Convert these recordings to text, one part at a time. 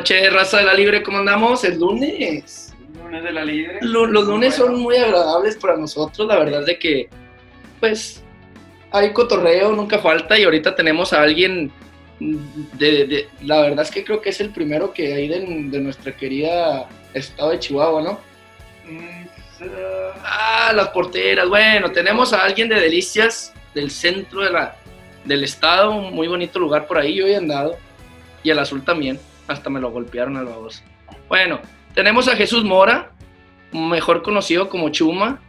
noches, raza de la libre, ¿cómo andamos? Es lunes. Lunes de la libre. Lo- los lunes son muy agradables para nosotros, la verdad de que, pues, hay cotorreo, nunca falta, y ahorita tenemos a alguien de, de- la verdad es que creo que es el primero que hay de, de nuestra querida estado de Chihuahua, ¿no? Mm, Ah, las porteras, bueno, tenemos a alguien de Delicias, del centro de la, del estado, un muy bonito lugar por ahí, yo he andado, y el azul también, hasta me lo golpearon al baboso. Bueno, tenemos a Jesús Mora, mejor conocido como Chuma,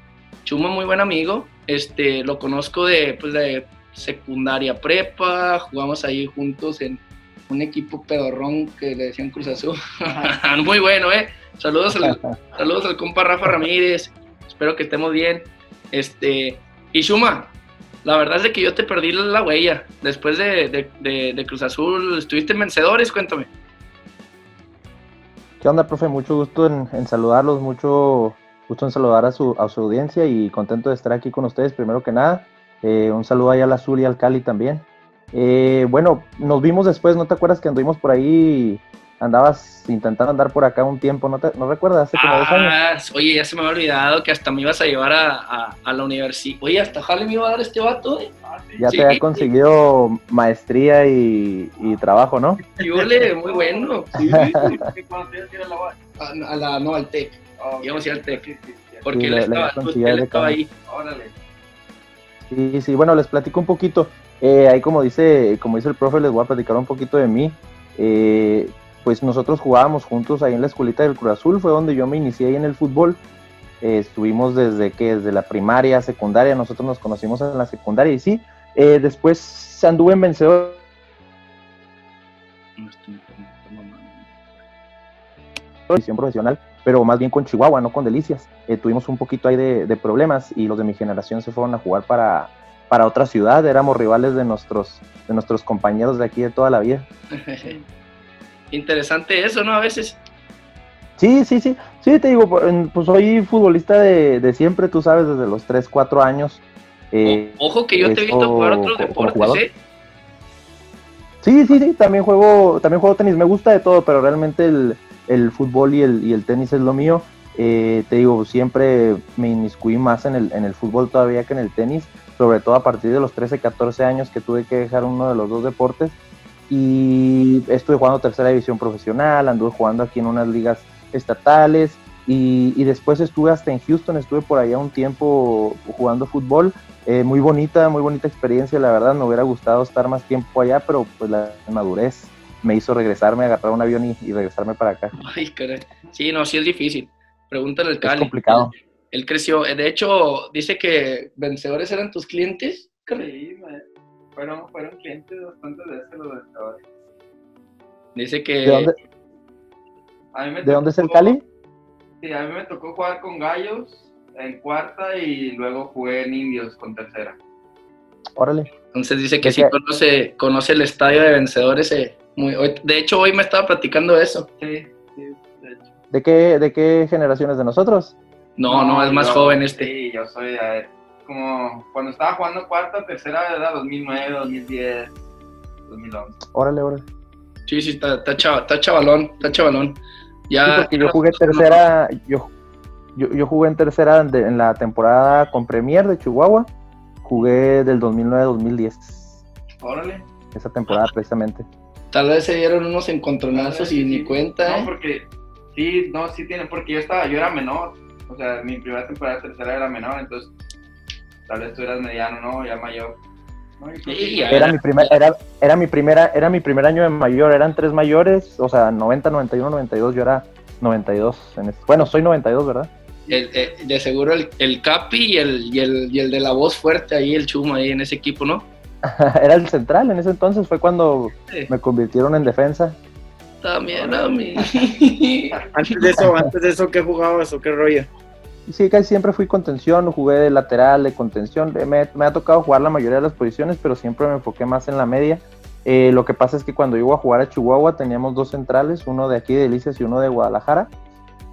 Chuma muy buen amigo, este, lo conozco de, pues, de secundaria prepa, jugamos ahí juntos en un equipo pedorrón que le decían Cruz Azul, muy bueno, eh, saludos al, Saludos al compa Rafa Ramírez. Espero que estemos bien. Este, y Shuma, la verdad es de que yo te perdí la huella. Después de, de- de- de Cruz Azul, ¿estuviste en vencedores? Cuéntame. ¿Qué onda, profe? Mucho gusto en, saludarlos, mucho gusto en saludar a su, a su audiencia y contento de estar aquí con ustedes, primero que nada. Eh, un saludo ahí al Azul y al Cali también. Eh, bueno, nos vimos después, ¿no te acuerdas que anduvimos por ahí? Andabas intentando andar por acá un tiempo, ¿no, te, no recuerdas? Hace como dos años. Ah, oye, ya se me había olvidado que hasta me ibas a llevar a, a- a la universidad. Oye, hasta Jale me iba a dar este vato, eh. Ah, sí. Ya sí. te había conseguido maestría y, y trabajo, ¿no? Muy bueno. Sí. ¿Qué cuando tienes que ir a la UAC? A, a la, no, al TEC. Ah. Íbamos a ir al TEC. Porque Sí, él, le- le estaba, consiguió él estaba ahí. Órale. Sí, sí, bueno, les platico un poquito. Eh, ahí como dice, como dice el profe, les voy a platicar un poquito de mí. Eh, pues nosotros jugábamos juntos ahí en la escuelita del Cruz Azul, fue donde yo me inicié ahí en el fútbol. Eh, estuvimos desde que desde la primaria, secundaria, nosotros nos conocimos en la secundaria y sí, eh, después anduve en vencedor profesional, pero más bien con Chihuahua, no con Delicias. Eh, tuvimos un poquito ahí de, de problemas y los de mi generación se fueron a jugar para, para otra ciudad, éramos rivales de nuestros, de nuestros compañeros de aquí de toda la vida. Interesante eso, ¿no? A veces. Sí, sí, sí, sí, te digo, pues soy futbolista de, de siempre, tú sabes, desde los 3, 4 años. Eh, Ojo que yo te he visto jugar otros deportes. ¿eh? Sí, sí, sí, también juego, también juego tenis, me gusta de todo, pero realmente el, el fútbol y el, y el tenis es lo mío. Eh, te digo, siempre me inmiscuí más en el, en el fútbol todavía que en el tenis, sobre todo a partir de los 13, 14 años que tuve que dejar uno de los dos deportes. Y estuve jugando tercera división profesional, anduve jugando aquí en unas ligas estatales y, y después estuve hasta en Houston, estuve por allá un tiempo jugando fútbol eh, muy bonita, muy bonita experiencia, la verdad, me hubiera gustado estar más tiempo allá, pero pues la madurez me hizo regresarme, agarrar un avión y, y regresarme para acá. Ay, caray. Sí, no, sí es difícil. Pregúntale al Es Cali. complicado. Él creció. De hecho, dice que vencedores eran tus clientes. Sí, me- fueron, fueron clientes bastante de ese los vencedores. Dice que. ¿De dónde, A mí me de dónde es el Cali? Sí, a mí me tocó jugar con Gallos en cuarta y luego jugué en Indios con tercera. Órale. Entonces dice que ¿De sí qué? conoce, conoce el estadio de vencedores. eh, muy, hoy- de hecho, hoy me estaba platicando eso. Sí, sí, de hecho. ¿De qué, ¿De qué generaciones de nosotros? No, no, es más yo- joven este. Sí, yo soy como cuando estaba jugando cuarta, tercera era 2009, 2010, 2011. Órale, órale. Sí, sí, está, está, chava- está chavalón, está chavalón. Ya, Sí, porque yo jugué tercera, yo, yo, yo jugué en tercera de- en la temporada con Premier de Chihuahua, jugué del 2009-2010, Órale. esa temporada precisamente. Tal vez se dieron unos encontronazos y Sí, ni cuenta. No, ¿eh? porque sí, no, sí tiene, porque yo estaba, yo era menor. O sea, mi primera temporada tercera era menor, entonces tal vez tú eras mediano, ¿no? Ya mayor. No, Sí. Era mi primer, era, era mi primera, era mi primer año de mayor, eran tres mayores, o sea, 90, 91, 92, yo era 92 en este- bueno, soy 92, ¿verdad? El- eh, de seguro el, el Capi y el, y, el, y el de la voz fuerte ahí, el Chuma ahí en ese equipo, ¿no? era el central en ese entonces, fue cuando Sí. me convirtieron en defensa. También a mí. Antes de eso, antes de eso, ¿qué jugabas o qué rollo? Sí, casi siempre fui contención, jugué de lateral, de contención. eh, Me, me ha tocado jugar la mayoría de las posiciones, pero siempre me enfoqué más en la media. Eh, lo que pasa es que cuando iba a jugar a Chihuahua teníamos dos centrales, uno de aquí de Delicias y uno de Guadalajara.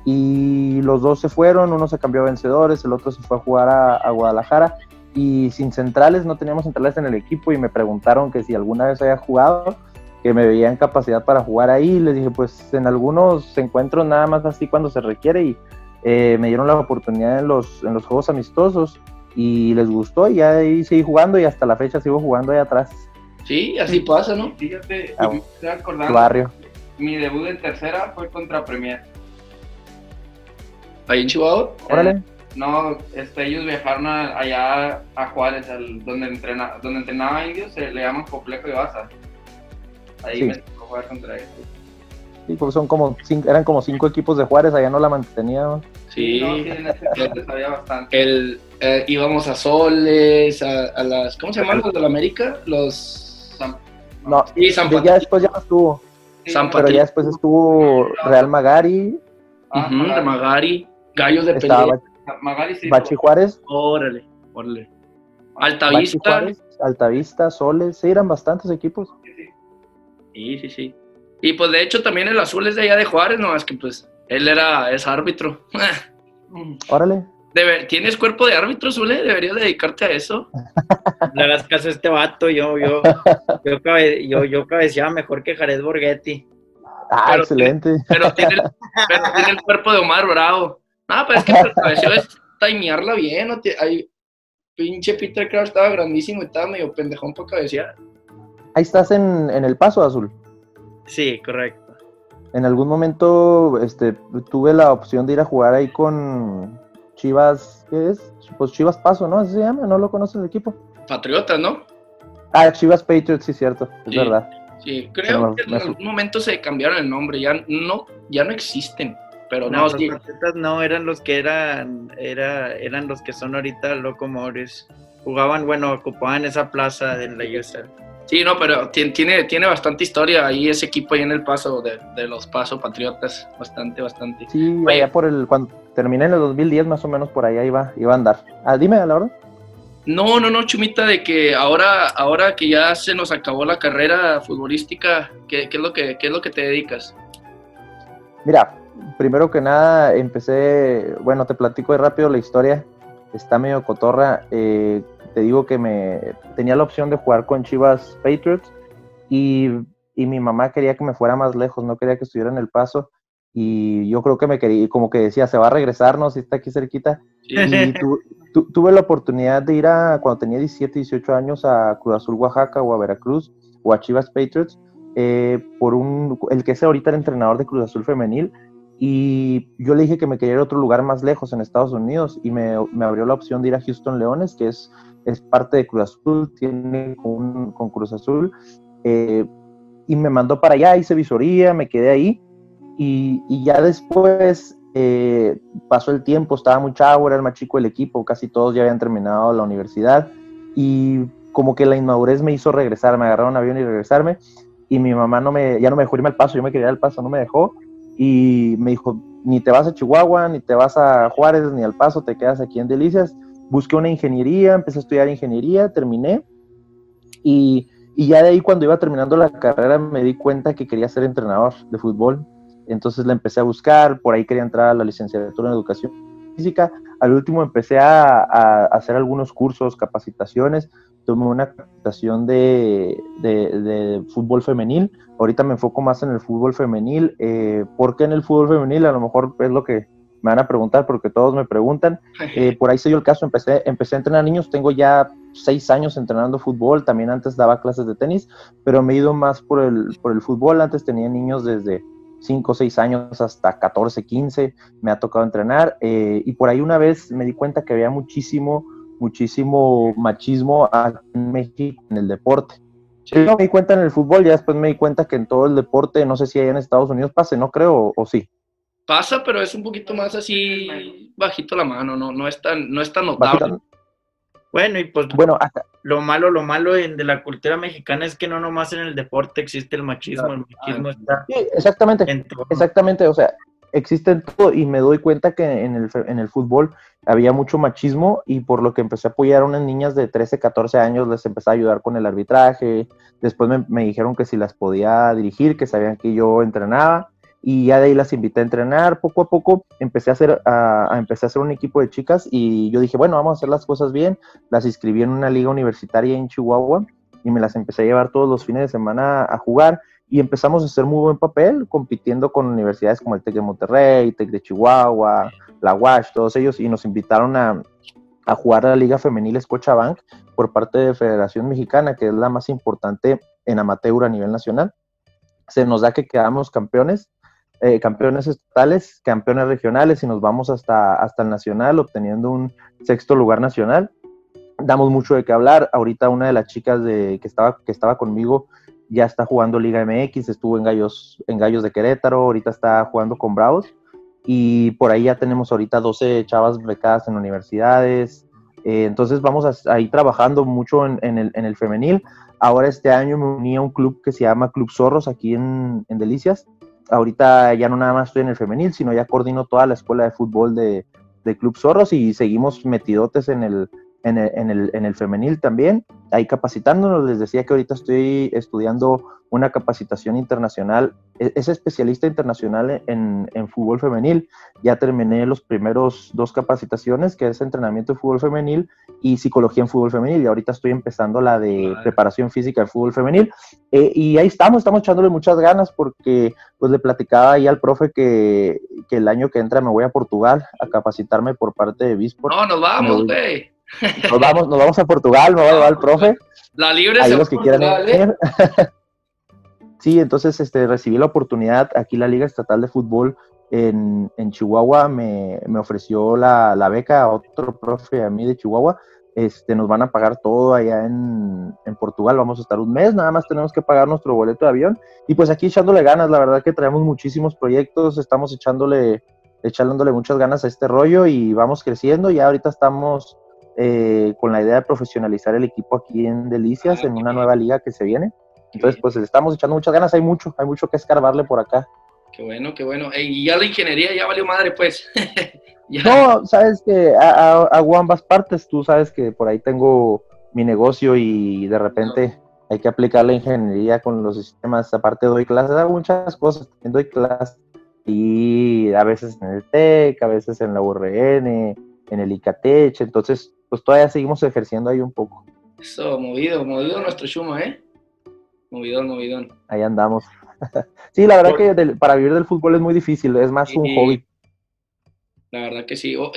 Y los dos se fueron, uno se cambió a vencedores, el otro se fue a jugar a, a Guadalajara. Y sin centrales, no teníamos centrales en el equipo y me preguntaron que si alguna vez había jugado. que me veía en capacidad para jugar ahí. Les dije, pues en algunos encuentros nada más así cuando se requiere y eh, me dieron la oportunidad en los, en los juegos amistosos y les gustó y ya ahí seguí jugando y hasta la fecha sigo jugando ahí atrás. Sí, así pasa, ¿no? Fíjate, Ah, me estoy acordando, Barrio. mi debut en tercera fue contra Premier. Ahí en Chihuahua. Órale. No, este, ellos viajaron a- allá a Juárez, al- donde, entrena, donde entrenaba indios, se le llaman Complejo de Baza. Ahí Sí. me tocó jugar contra ellos. Sí, pues son como cinco, eran como cinco equipos de Juárez, allá no la mantenían. Sí. No, sí, en ese entonces sabía bastante. El, eh, íbamos a Soles, a, a las. ¿Cómo se llaman los de la América? Los. San- No, Sí, San ya después ya no estuvo, sí, San no, pero ya después estuvo Real Magari, ah, Ujú, Magari. de Magari. Gallos de pelea. Bach- Magari sí. Bachi Juárez, Órale, órale. Bachi Altavista. Juárez, Altavista, Soles, sí, eran bastantes equipos. Sí, sí, sí. Y pues de hecho también el azul es de allá de Juárez, no, es que pues él era, es árbitro. Órale. Debe- ¿Tienes cuerpo de árbitro, Zule? Deberías dedicarte a eso. Le hagas caso a este vato, yo, yo, yo, cabe- yo, yo cabeceaba mejor que Jared Borghetti. Ah, Pero- excelente. Pero tiene, el, pero tiene el cuerpo de Omar Bravo. No, pero es que el cabeceo es timearla bien. ¿no? Ti- Ay, pinche Peter Crouch estaba grandísimo y estaba medio pendejón para cabecear. Ahí estás en, en el paso azul. Sí, correcto. En algún momento este, tuve la opción de ir a jugar ahí con Chivas, ¿qué es? Pues Chivas Paso, ¿no? Así se llama, ¿no lo conoces el equipo? Patriotas, ¿no? Ah, Chivas Patriots, sí, cierto, es Sí. verdad. Sí, creo Pero que en me- algún momento se cambiaron el nombre. Ya no, ya no existen. Pero No, no, los sí. Patriotas no eran los que eran, era, eran los que son ahorita Locomores. Jugaban, bueno, ocupaban esa plaza de la USL. Sí, no, pero ti- tiene, tiene bastante historia ahí ese equipo ahí en el paso de, de los Paso Patriotas. Bastante, bastante. Sí, Oye. allá por el, cuando terminé en el 2010 más o menos por allá iba, iba a andar. Ah, dime, a la hora. No, no, no, Chumita, de que ahora, ahora que ya se nos acabó la carrera futbolística, ¿qué, qué es, lo que, qué es lo que te dedicas? Mira, primero que nada empecé, bueno, te platico de rápido la historia, está medio cotorra, eh, te digo que me tenía la opción de jugar con Chivas Patriots y, y mi mamá quería que me fuera más lejos, no quería que estuviera en El Paso y yo creo que me quería, como que decía, se va a regresar, ¿no? Si está aquí cerquita. Sí, Y tu- tu- tuve la oportunidad de ir a, cuando tenía 17, 18 años, a Cruz Azul, Oaxaca, o a Veracruz, o a Chivas Patriots, eh, por un, el que es ahorita el entrenador de Cruz Azul Femenil, y yo le dije que me quería ir a otro lugar más lejos en Estados Unidos, y me, me abrió la opción de ir a Houston Leones, que es, es parte de Cruz Azul, tiene con, con Cruz Azul, eh, y me mandó para allá, hice visoría, me quedé ahí, y, y ya después eh, pasó el tiempo, estaba muy chavo, era el más chico del equipo, casi todos ya habían terminado la universidad y como que la inmadurez me hizo regresar, me agarraron un avión y regresarme y mi mamá no me, ya no me dejó irme al paso, yo me quería ir al paso, no me dejó y me dijo, ni te vas a Chihuahua, ni te vas a Juárez, ni al paso, te quedas aquí en Delicias. Busqué una ingeniería, empecé a estudiar ingeniería, terminé. Y, y ya de ahí cuando iba terminando la carrera me di cuenta que quería ser entrenador de fútbol. Entonces la empecé a buscar, por ahí quería entrar a la licenciatura en educación física, al último empecé a, a hacer algunos cursos, capacitaciones, tomé una capacitación de, de, de fútbol femenil, ahorita me enfoco más en el fútbol femenil, eh, ¿por qué en el fútbol femenil? A lo mejor es lo que me van a preguntar porque todos me preguntan, eh, por ahí se dio el caso, empecé, empecé a entrenar niños, tengo ya seis años entrenando fútbol, también antes daba clases de tenis, pero me he ido más por el, por el fútbol, antes tenía niños desde 5 o 6 años hasta 14, 15, me ha tocado entrenar eh, y por ahí una vez me di cuenta que había muchísimo, muchísimo machismo en México en el deporte. Sí. Yo me di cuenta en el fútbol, ya después me di cuenta que en todo el deporte, no sé si allá en Estados Unidos pase, no creo, o, o sí. Pasa, pero es un poquito más así bajito la mano, no, no es tan, no es tan notable. Bajita- Bueno, y pues Bueno, acá, lo malo, lo malo en- de la cultura mexicana es que no nomás en el deporte existe el machismo, el machismo está sí, exactamente. en todo. Exactamente, o sea, existe en todo y me doy cuenta que en el, en el fútbol había mucho machismo y por lo que empecé a apoyar a unas niñas de 13, 14 años, les empecé a ayudar con el arbitraje, después me, me dijeron que si las podía dirigir, que sabían que yo entrenaba y ya de ahí las invité a entrenar, poco a poco empecé a hacer, a, a- empecé a hacer un equipo de chicas y yo dije, bueno, vamos a hacer las cosas bien, las inscribí en una liga universitaria en Chihuahua y me las empecé a llevar todos los fines de semana a jugar y empezamos a hacer muy buen papel compitiendo con universidades como el TEC de Monterrey, TEC de Chihuahua, la UASH, todos ellos y nos invitaron a, a jugar a la Liga Femenil Scotiabank por parte de Federación Mexicana, que es la más importante en amateur a nivel nacional. Se nos da que quedamos campeones, eh, campeones estatales, campeones regionales y nos vamos hasta, hasta el nacional obteniendo un sexto lugar nacional. Damos mucho de qué hablar. Ahorita una de las chicas que, estaba, que estaba conmigo ya está jugando Liga MX, estuvo en Gallos, en Gallos de Querétaro, ahorita está jugando con Bravos y por ahí ya tenemos ahorita 12 chavas becadas en universidades. Eh, entonces vamos a, ir trabajando mucho en, el, en, el, femenil. Ahora este año me uní a un club que se llama Club Zorros aquí en, en, Delicias. Ahorita ya no nada más estoy en el femenil, sino ya coordino toda la escuela de fútbol de, Club Zorros y seguimos metidotes en el, en el, en el, en el femenil también, ahí capacitándonos. Les decía que ahorita estoy estudiando una capacitación internacional, e, es especialista internacional en, en, fútbol femenil. Ya terminé los primeros dos capacitaciones, que es entrenamiento de fútbol femenil y psicología en fútbol femenil. Y ahorita estoy empezando la de preparación física de fútbol femenil. Eh, y ahí estamos, estamos echándole muchas ganas porque pues le platicaba ahí al profe que, que el año que entra me voy a Portugal a capacitarme por parte de Bisport. No, nos vamos, güey. Nos vamos, nos vamos a Portugal, me va a llevar el profe. La libre los que quieran ir. sí, entonces este, recibí la oportunidad, aquí la Liga Estatal de Fútbol en, en Chihuahua me, me ofreció la, la, beca a otro profe a mí de Chihuahua. Este, nos van a pagar todo allá en, en, Portugal, vamos a estar un mes, nada más tenemos que pagar nuestro boleto de avión. Y pues aquí echándole ganas, la verdad que traemos muchísimos proyectos, estamos echándole, echándole muchas ganas a este rollo y vamos creciendo. Ya ahorita estamos eh, con la idea de profesionalizar el equipo aquí en Delicias, en una nueva liga que se viene. Entonces, pues estamos echando muchas ganas, hay mucho, hay mucho que escarbarle por acá. Qué bueno, qué bueno. y ya la ingeniería ya valió madre, pues. No, sabes que hago ambas partes, tú sabes que por ahí tengo mi negocio y de repente hay que aplicar la ingeniería con los sistemas, aparte doy clases, hago muchas cosas, también doy clases y a veces en el TEC, a veces en la URN, en el ICATECH, entonces pues todavía seguimos ejerciendo ahí un poco. Eso, movido, movido nuestro Chuma, ¿eh? Movidón, movidón. Ahí andamos. sí, la verdad que para vivir del fútbol es muy difícil, es más un hobby. La verdad que sí. O,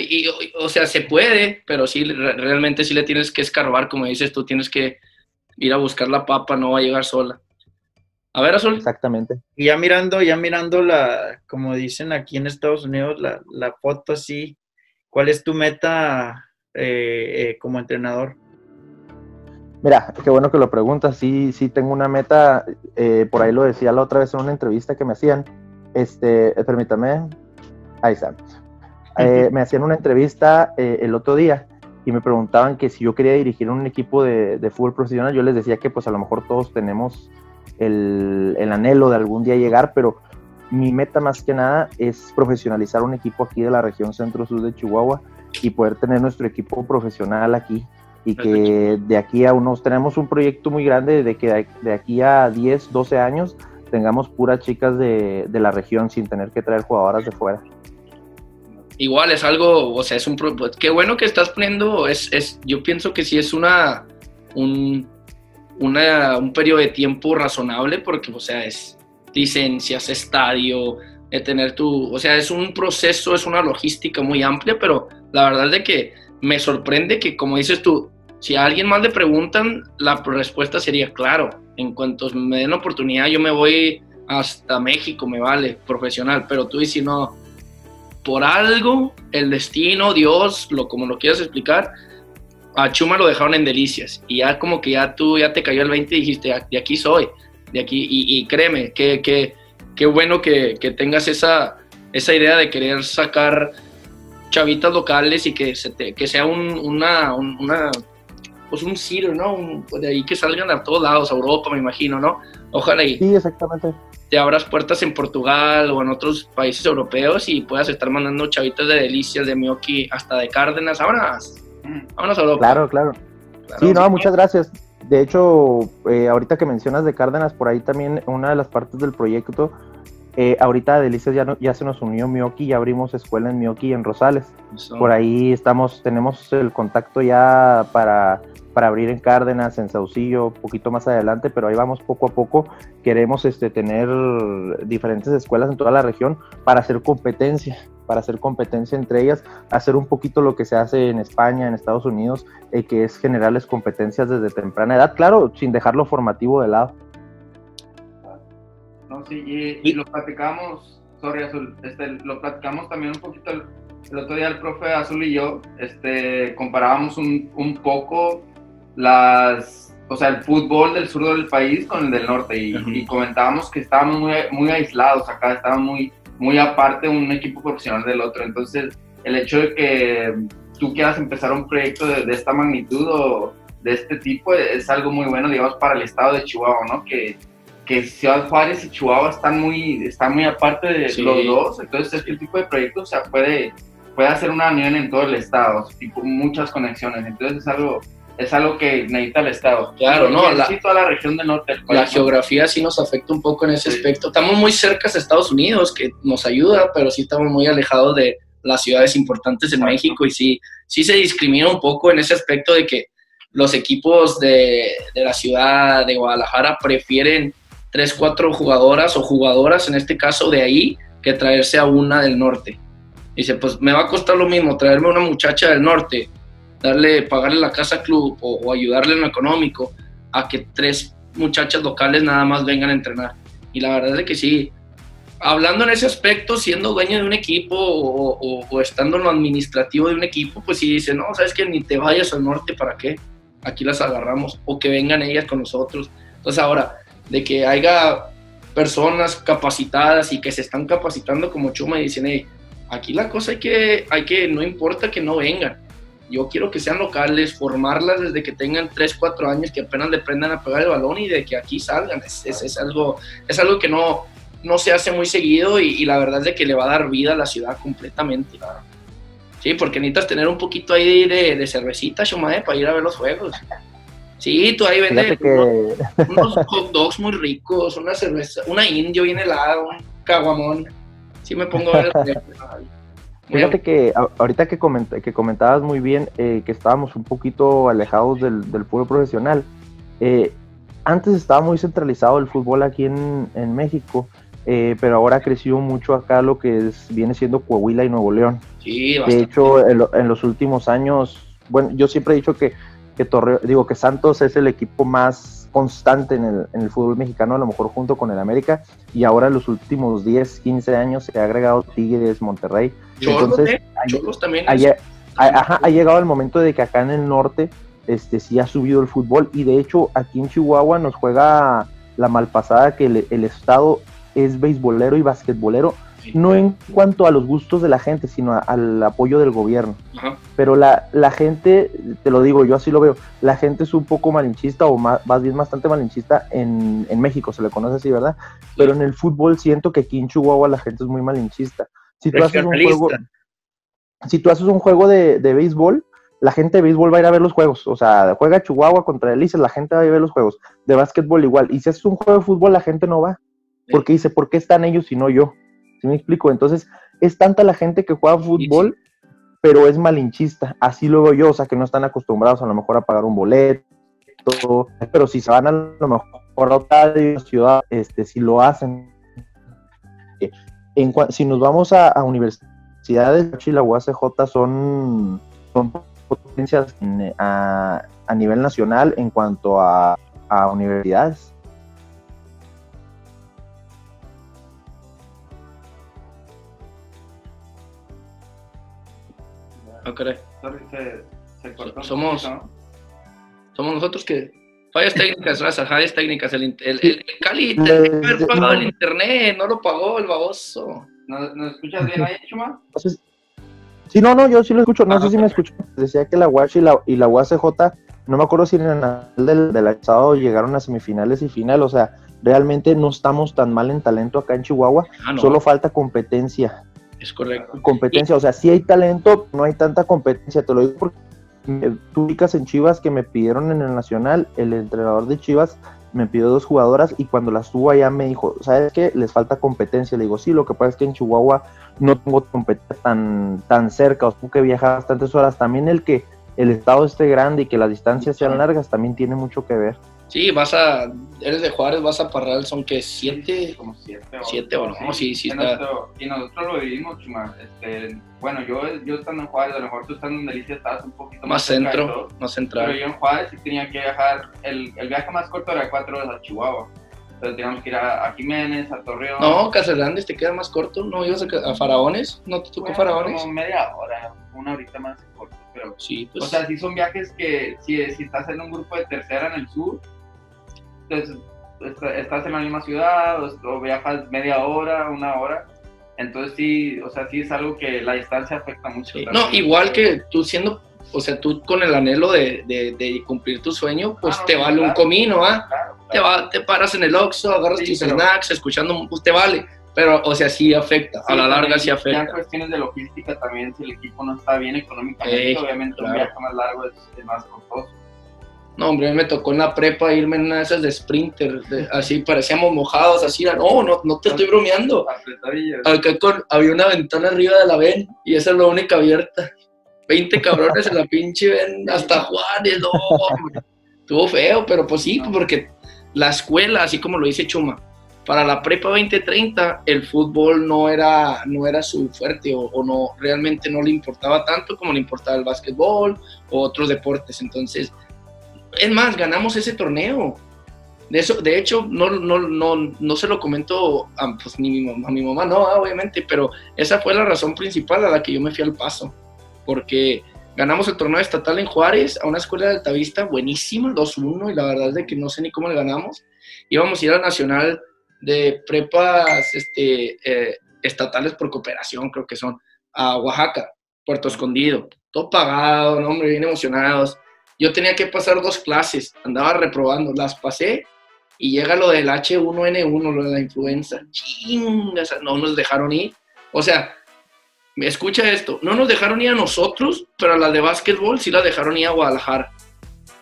o, sea, se puede, pero sí, realmente sí le tienes que escarbar, como dices tú, tienes que ir a buscar la papa, no va a llegar sola. A ver, Azul. Exactamente. Y ya mirando, ya mirando la, como dicen aquí en Estados Unidos, la, la foto así, ¿cuál es tu meta eh, eh, como entrenador? Mira, qué bueno que lo preguntas. Sí, sí tengo una meta. Eh, por ahí lo decía la otra vez en una entrevista que me hacían. Este, permítame. Ahí está. me hacían una entrevista el otro día y me preguntaban que si yo quería dirigir un equipo de, fútbol profesional. Yo les decía que pues a lo mejor todos tenemos el, el anhelo de algún día llegar, pero mi meta más que nada es profesionalizar un equipo aquí de la región centro-sur de Chihuahua y poder tener nuestro equipo profesional aquí y que de aquí a unos tenemos un proyecto muy grande de que de aquí a 10, 12 años tengamos puras chicas de, de la región sin tener que traer jugadoras de fuera. Igual es algo, o sea, es un qué bueno que estás poniendo, es, es yo pienso que sí es una un, una, un periodo de tiempo razonable porque, o sea, es licencias, estadio, de tener tu, o sea, es un proceso, es una logística muy amplia, pero la verdad es de que me sorprende que, como dices tú, si a alguien más le preguntan, la respuesta sería claro. En cuanto me den oportunidad, yo me voy hasta México, me vale, profesional. Pero tú dices, no, por algo, el destino, Dios, lo como lo quieras explicar, a Chuma lo dejaron en delicias. Y ya como que ya tú ya te cayó el 20 y dijiste, de aquí soy, de aquí. Y, créeme, que, que, qué bueno que, que tengas esa, esa idea de querer sacar chavitas locales y que, se que sea un, una, una, pues un sitio, ¿no? de ahí que salgan a todos lados, a Europa, me imagino, ¿no? Ojalá y sí, exactamente. te abras puertas en Portugal o en otros países europeos y puedas estar mandando chavitas de delicias, de Mioki, hasta de Cárdenas. Vámonos, vámonos a Europa. Claro, claro. sí, no, muchas gracias. De hecho, eh, ahorita que mencionas de Cárdenas, por ahí también una de las partes del proyecto Eh, ahorita Delicias ya, no- ya se nos unió Mioki, ya abrimos escuela en Mioki y en Rosales. Eso. Por ahí estamos, tenemos el contacto ya para, para abrir en Cárdenas, en Saucillo, un poquito más adelante, pero ahí vamos poco a poco. Queremos este, tener diferentes escuelas en toda la región para hacer competencia, para hacer competencia entre ellas, hacer un poquito lo que se hace en España, en Estados Unidos, eh, que es generarles competencias desde temprana edad, claro, sin dejar lo formativo de lado. No, sí, y, y lo platicamos, sorry Azul, este, lo platicamos también un poquito el, el otro día el profe Azul y yo, este, comparábamos un, un poco las, o sea, el fútbol del sur del país con el del norte y comentábamos que estábamos muy, muy aislados acá, estábamos muy, muy aparte un equipo profesional del otro, entonces el hecho de que tú quieras empezar un proyecto de, de esta magnitud o de este tipo es algo muy bueno, digamos, para el estado de Chihuahua, ¿no? Que, que Ciudad Juárez y Chihuahua están muy, están muy aparte de Sí. los dos, entonces este tipo de proyectos o sea, puede, puede hacer una unión en todo el estado, tipo muchas conexiones, entonces es algo, es algo que necesita el estado. Claro, no, la- toda la región del norte. del La geografía sí nos afecta un poco en ese Sí. aspecto. Estamos muy cerca de Estados Unidos, que nos ayuda, pero sí estamos muy alejados de las ciudades importantes en Exacto. México y sí, sí se discrimina un poco en ese aspecto de que los equipos de, de la ciudad de Guadalajara prefieren tres, cuatro jugadoras o jugadoras, en este caso de ahí, que traerse a una del norte. Dice, pues me va a costar lo mismo traerme una muchacha del norte, darle, pagarle la casa club o, o ayudarle en lo económico, a que tres muchachas locales nada más vengan a entrenar. Y la verdad es que sí, hablando en ese aspecto, siendo dueño de un equipo o, o- o estando en lo administrativo de un equipo, pues sí dice, no, sabes que ni te vayas al norte, ¿para qué? Aquí las agarramos, o que vengan ellas con nosotros. Entonces ahora, de que haya personas capacitadas y que se están capacitando como Chuma y dicen, "Hey, aquí la cosa hay que, hay que, no importa que no vengan, yo quiero que sean locales, formarlas desde que tengan 3, 4 años, que apenas le aprendan a pegar el balón y de que aquí salgan. Es, es- algo, es algo que no, no se hace muy seguido y, la verdad es de que le va a dar vida a la ciudad completamente. Sí, porque necesitas tener un poquito ahí de, de cervecita, Shumae, para ir a ver los juegos. Sí, tú ahí vendes que unos hot dogs muy ricos, una cerveza, una indio bien helada, un caguamón. Sí me pongo a ver el Fíjate que ahorita que, coment- que comentabas muy bien eh, que estábamos un poquito alejados del, del fútbol profesional. eh, antes estaba muy centralizado el fútbol aquí en, en México, eh, pero ahora ha crecido mucho acá lo que es- viene siendo Coahuila y Nuevo León. Sí, De hecho, en, lo- en los últimos años, bueno, yo siempre he dicho que, que Torreo- digo que Santos es el equipo más constante en el, en el fútbol mexicano, a lo mejor junto con el América, y ahora en los últimos 10, 15 años se ha agregado Tigres, Monterrey. Cholos, Entonces, ¿eh? Cholos también. ha, es- lle- ha- ajá, ha llegado el momento de que acá en el norte este, sí ha subido el fútbol y de hecho aquí en Chihuahua nos juega la malpasada que el, el estado es beisbolero y basquetbolero, no en cuanto a los gustos de la gente, sino a- al apoyo del gobierno. Ajá. Pero la, la gente, te lo digo, yo así lo veo, la gente es un poco malinchista o más, más bien bastante malinchista en, en México, se le conoce así, ¿verdad? Pero en el fútbol siento que aquí en Chihuahua la gente es muy malinchista. Si tú haces un juego, si tú haces un juego de, de béisbol, la gente de béisbol va a ir a ver los juegos. O sea, juega Chihuahua contra Delicias, la gente va a ir a ver los juegos. De básquetbol igual. Y si haces un juego de fútbol, la gente no va. Porque dice, ¿por qué están ellos y no yo? ¿Sí me explico? Entonces, es tanta la gente que juega fútbol, pero es malinchista. Así lo veo yo, o sea, que no están acostumbrados a lo mejor a pagar un boleto. Pero si se van a lo mejor a otra ciudad, este, si lo hacen. En, cua- si nos vamos a, a universidades, la UACJ son, son potencias en- a, a nivel nacional en cuanto a, a universidades. No creo. Sorry, se, se cortó un Somos- poquito, ¿no? Somos nosotros que. Fallas técnicas, raza, fallas técnicas. El, el, el- el Cali tenía que haber pagado el internet, no lo pagó el baboso. ¿Nos, nos escuchas bien ahí, Chuma? Si- sí, no, no, yo sí lo escucho, no Ah, sé si me escucho. Decía que la UACH y la, y la UACJ, no me acuerdo si en el del, del estado llegaron a semifinales y final, o sea, realmente no estamos tan mal en talento acá en Chihuahua, Ah, no, solo falta competencia. Es correcto. competencia, o sea, sí hay talento, no hay tanta competencia, te lo digo porque me- tú ubicas en Chivas que me pidieron en el Nacional, el entrenador de Chivas me pidió dos jugadoras y cuando las tuvo allá me dijo, ¿sabes qué? Les falta competencia. Le digo, sí, lo que pasa es que en Chihuahua no tengo competencia tan, tan cerca, o tengo que viajar bastantes horas. También el que el estado esté grande y que las distancias sean largas también tiene mucho que ver. Sí, vas a, eres de Juárez, vas a Parral, son que siete, como siete o, siete o no, sí, sí está. nosotros, y nosotros lo vivimos, Chuma. Este, bueno, yo, yo estando en Juárez, a lo mejor tú estando en Delicia estabas un poquito más, Más centro, todo, más Pero central. yo en Juárez sí tenía que viajar, el, el viaje más corto era cuatro horas a Chihuahua. Entonces teníamos que ir a, a Jiménez, a Torreón. No, Casellandes te queda más corto, ¿no ibas a, a Faraones? ¿No te tocó Bueno, Faraones? Como media hora, una horita más corto, pero... Sí, pues O sea, sí son viajes que si, si estás en un grupo de tercera en el sur, est- estás en la misma ciudad o, o viajas media hora, una hora. Entonces sí, o sea, sí es algo que la distancia afecta mucho. sí. No, igual que tú siendo, o sea, tú con el anhelo de, de- de cumplir tu sueño, pues Ah, no, te vale un claro. comino, ¿ah? Claro, Te, claro. va, te paras en el Oxxo, agarras Sí, tus pero- snacks, escuchando, pues te vale. Pero, o sea, sí afecta, a Sí, la larga también, sí Ya afecta. cuestiones de logística también, si el equipo no está bien económicamente, Ey, obviamente claro. un viaje más largo es, es más costoso. No, hombre, a mí me tocó en la prepa irme en una de esas de sprinter, de- así parecíamos mojados, así, era, no, no, no te estoy bromeando. Acá con, había una ventana arriba de la ven y esa es la única abierta. 20 cabrones en la pinche ven hasta Juárez, no, hombre. Estuvo feo, pero pues sí, porque la escuela, así como lo dice Chuma, para la prepa 2030 el fútbol no era, no era su fuerte o, o no, realmente no le importaba tanto como le importaba el básquetbol o otros deportes. Entonces, es más, ganamos ese torneo. De, eso, de hecho, no, no, no, no se lo comento a, pues, ni mi mamá, a mi mamá, no, ah, obviamente, pero esa fue la razón principal a la que yo me fui al paso. Porque ganamos el torneo estatal en Juárez a una escuela de Altavista buenísima, 2-1, y la verdad es de que no sé ni cómo le ganamos. Íbamos a ir al Nacional de Prepas este, eh, Estatales por Cooperación, creo que son, a Oaxaca, Puerto Escondido. Todo pagado, no, bien emocionados. Yo tenía que pasar dos clases, andaba reprobando, las pasé y llega lo del H1N1, lo de la influenza. Chingas, no nos dejaron ir. O sea, me escucha esto, no nos dejaron ir a nosotros, pero a las de básquetbol sí las dejaron ir a Guadalajara.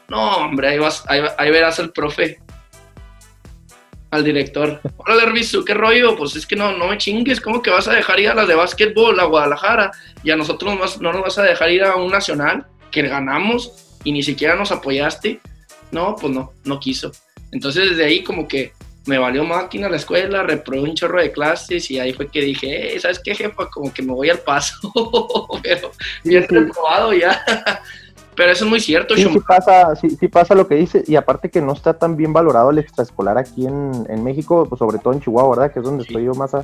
No, hombre, ahí, vas, ahí, ahí verás al profe, al director. Hola, Herbizu, ¿qué rollo? Pues es que no, no me chingues, ¿cómo que vas a dejar ir a las de básquetbol a Guadalajara y a nosotros no nos vas a dejar ir a un nacional que ganamos y ni siquiera nos apoyaste? No, pues no, no quiso. Entonces desde ahí como que me valió máquina la escuela, reprobé un chorro de clases y ahí fue que dije, eh, ¿sabes qué, jefa? Como que me voy al paso, pero bien sí. reprobado ya. pero eso es muy cierto, Sí, sí pasa, sí, pasa lo que dice, y aparte que no está tan bien valorado el extraescolar aquí en, en México, pues sobre todo en Chihuahua, ¿verdad? Que es donde estoy yo más a-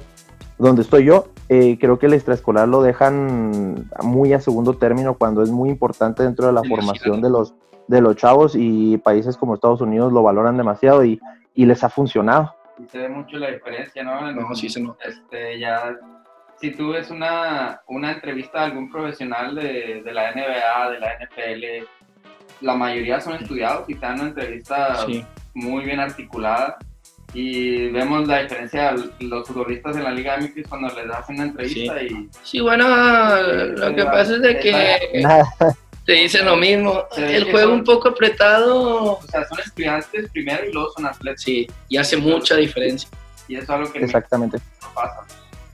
donde estoy yo, eh, creo que el extraescolar lo dejan muy a segundo término cuando es muy importante dentro de la formación de los, de los chavos y países como Estados Unidos lo valoran demasiado y, y les ha funcionado. Y se ve mucho la diferencia, ¿no? En- No, sí se nota. Este, ya, si tú ves una, una entrevista de algún profesional de, de la NBA, de la NFL, la mayoría son estudiados y te dan una entrevista Sí. muy bien articulada. Y vemos la diferencia de los futbolistas en la Liga MX cuando les hacen una entrevista y Sí, bueno, lo que pasa es de que te dicen lo mismo. El que juego son- un poco apretado. o sea, son estudiantes primero y luego son atletas. Sí, y hace mucha diferencia. Y eso es algo que en exactamente. No pasa.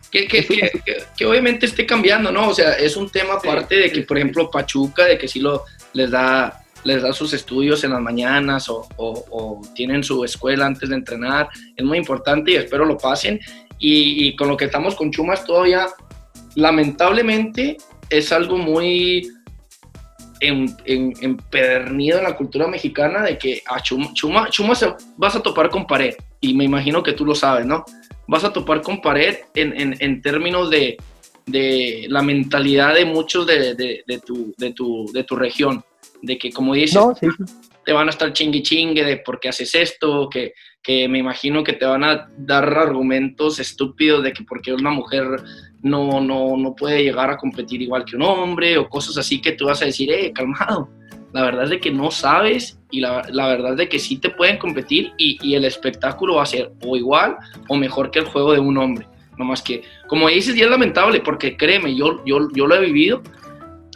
Que, que, que, que- que obviamente esté cambiando, ¿no? O sea, es un tema Sí, aparte de sí, que, sí. por ejemplo, Pachuca, de que sí lo, les, da, les da sus estudios en las mañanas o, tienen su escuela antes de entrenar. Es muy importante y espero lo pasen. Y, con lo que estamos con Chumas todavía, lamentablemente, es algo muy en- en- empedernido en la cultura mexicana de que a Chuma, Chuma, Chuma se- vas a topar con pared. Y me imagino que tú lo sabes, ¿no? vas a topar con pared en, en- términos de, de la mentalidad de muchos de, de- de, tu, de tu región. De que, como dices, No, sí, sí. te van a estar chingue chingue de por qué haces esto, que, que me imagino que te van a dar argumentos estúpidos de que porque una mujer no, no, no puede llegar a competir igual que un hombre o cosas así que tú vas a decir, eh, calmado. La verdad es de que no sabes y la, la verdad es de que sí te pueden competir y, y el espectáculo va a ser o igual o mejor que el juego de un hombre. No más que, como dices, y es lamentable porque créeme, yo, yo, yo lo he vivido,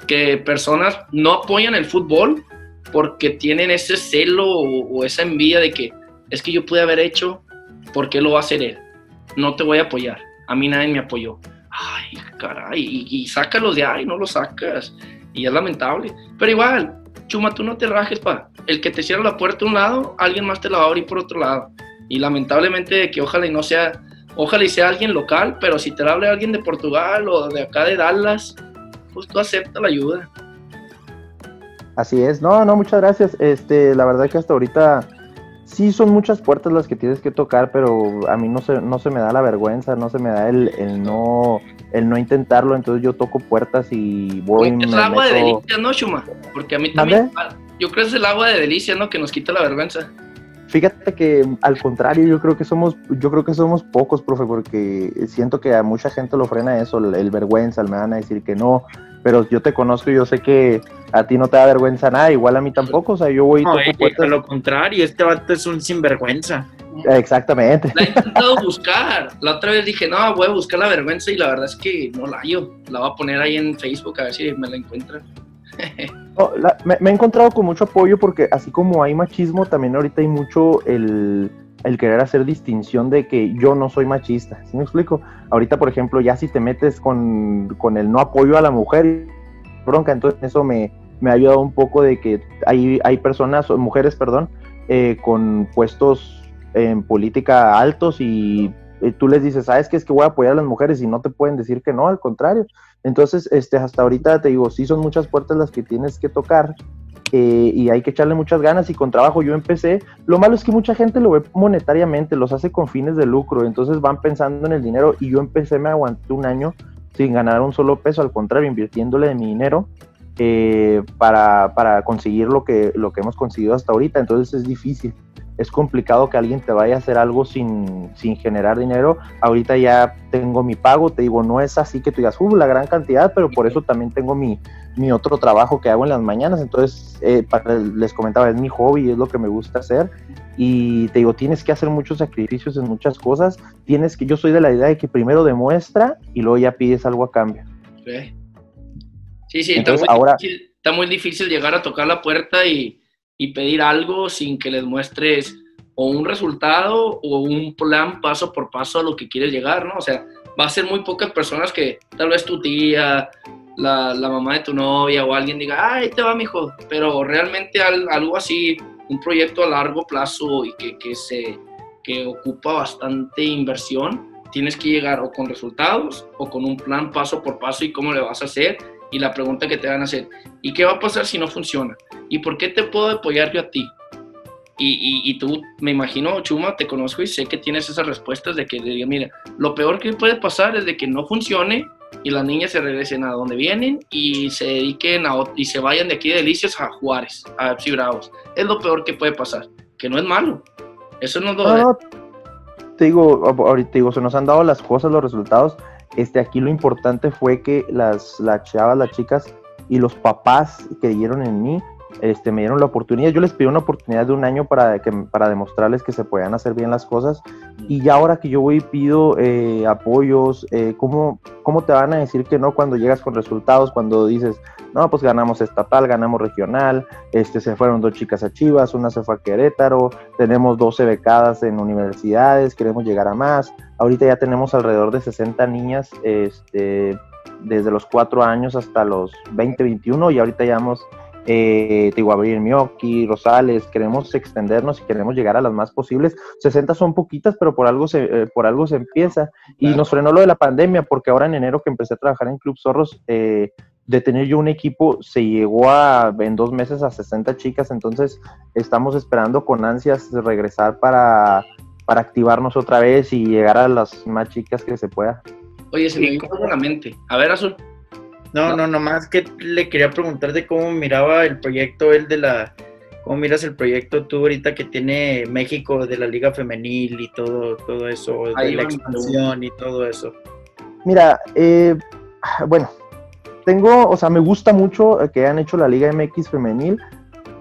que personas no apoyan el fútbol porque tienen ese celo o, esa envidia de que es que yo pude haber hecho, ¿por qué lo va a hacer él? No te voy a apoyar. A mí nadie me apoyó. Ay, caray, y, y sácalos de ahí, no los sacas. Y es lamentable. Pero igual, Chuma, tú no te rajes, pa. El que te cierra la puerta a un lado, alguien más te la va a abrir por otro lado. Y lamentablemente que ojalá y no sea, ojalá y sea alguien local, pero si te la abre alguien de Portugal o de acá de Dallas, pues tú acepta la ayuda. Así es, no, no, muchas gracias. Este, la verdad que hasta ahorita sí son muchas puertas las que tienes que tocar, pero a mí no se, no se me da la vergüenza, no se me da el, el no el no intentarlo, entonces yo toco puertas y voy. Es el agua de delicias, ¿no, Chuma? Porque a mí también, yo creo que es el agua de delicias, ¿no? Que nos quita la vergüenza. Fíjate que al contrario, yo creo que somos, yo creo que somos pocos, profe, porque siento que a mucha gente lo frena eso, el, vergüenza, me van a decir que no, pero yo te conozco y yo sé que a ti no te da vergüenza nada, igual a mí tampoco, o sea, yo voy y toco puertas. lo contrario, este vato es un sinvergüenza. Exactamente. La he intentado buscar. La otra vez dije, no, voy a buscar la vergüenza y la verdad es que no la hallo. La voy a poner ahí en Facebook a ver si me la encuentran. Me, he encontrado con mucho apoyo porque así como hay machismo, también ahorita hay mucho el, querer hacer distinción de que yo no soy machista. ¿Sí me explico? Ahorita, por ejemplo, ya si te metes con, el no apoyo a la mujer, bronca, entonces eso me, me ha ayudado un poco de que hay, hay personas, mujeres, perdón, eh, con puestos en política altos y tú les dices, ¿sabes qué? Es que voy a apoyar a las mujeres y no te pueden decir que no, al contrario. Entonces, este, hasta ahorita te digo, sí son muchas puertas las que tienes que tocar eh, y hay que echarle muchas ganas y con trabajo yo empecé. Lo malo es que mucha gente lo ve monetariamente, los hace con fines de lucro, entonces van pensando en el dinero y yo empecé, me aguanté un año sin ganar un solo peso, al contrario, invirtiéndole de mi dinero eh, para, para conseguir lo que, lo que hemos conseguido hasta ahorita, entonces es difícil es complicado que alguien te vaya a hacer algo sin, generar dinero. Ahorita ya tengo mi pago, te digo, no es así que tú digas, uh, la gran cantidad, pero por eso también tengo mi, mi otro trabajo que hago en las mañanas. Entonces, eh, les comentaba, es mi hobby, es lo que me gusta hacer. Y te digo, tienes que hacer muchos sacrificios en muchas cosas. Tienes que, yo soy de la idea de que primero demuestra y luego ya pides algo a cambio. Sí, sí, está, muy ahora, difícil, está muy difícil llegar a tocar la puerta y y pedir algo sin que les muestres o un resultado o un plan paso por paso a lo que quieres llegar, ¿no? O sea, va a ser muy pocas personas que tal vez tu tía, la, la mamá de tu novia o alguien diga, ay, te va, mijo, pero realmente algo así, un proyecto a largo plazo y que, que, se, que ocupa bastante inversión, tienes que llegar o con resultados o con un plan paso por paso y cómo le vas a hacer y la pregunta que te van a hacer, ¿y qué va a pasar si no funciona? ¿Y por qué te puedo apoyar yo a ti? Y, y, tú, me imagino, Chuma, te conozco y sé que tienes esas respuestas de que diga, mira, lo peor que puede pasar es de que no funcione y las niñas se regresen a donde vienen y se dediquen a, y se vayan de aquí de Delicias a Juárez, a Epsi Bravos. Es lo peor que puede pasar, que no es malo. Eso no es lo... No, te digo, ahorita digo, se nos han dado las cosas, los resultados. Este, aquí lo importante fue que las, las chavas, las chicas y los papás que dieron en mí, este, me dieron la oportunidad. Yo les pedí una oportunidad de un año para, que, para demostrarles que se podían hacer bien las cosas. Y ya ahora que yo voy y pido eh, apoyos, eh, ¿cómo, ¿cómo te van a decir que no cuando llegas con resultados? Cuando dices, no, pues ganamos estatal, ganamos regional, este, se fueron dos chicas a Chivas, una se fue a Querétaro, tenemos 12 becadas en universidades, queremos llegar a más. Ahorita ya tenemos alrededor de 60 niñas este, desde los 4 años hasta los 20, 21 y ahorita ya eh, abrir Mioki, Rosales, queremos extendernos y queremos llegar a las más posibles. 60 son poquitas, pero por algo se, eh, por algo se empieza. Y nos frenó lo de la pandemia, porque ahora en enero que empecé a trabajar en Club Zorros, eh, de tener yo un equipo, se llegó a, en dos meses a 60 chicas, entonces estamos esperando con ansias de regresar para, para activarnos otra vez y llegar a las más chicas que se pueda. Oye, se me vino la mente. A ver, Azul. No, no, nomás que le quería preguntar de cómo miraba el proyecto, el de la, cómo miras el proyecto tú ahorita que tiene México de la Liga Femenil y todo, todo eso, de la expansión y todo eso. Mira, eh, bueno, tengo, o sea, me gusta mucho que hayan hecho la Liga MX Femenil,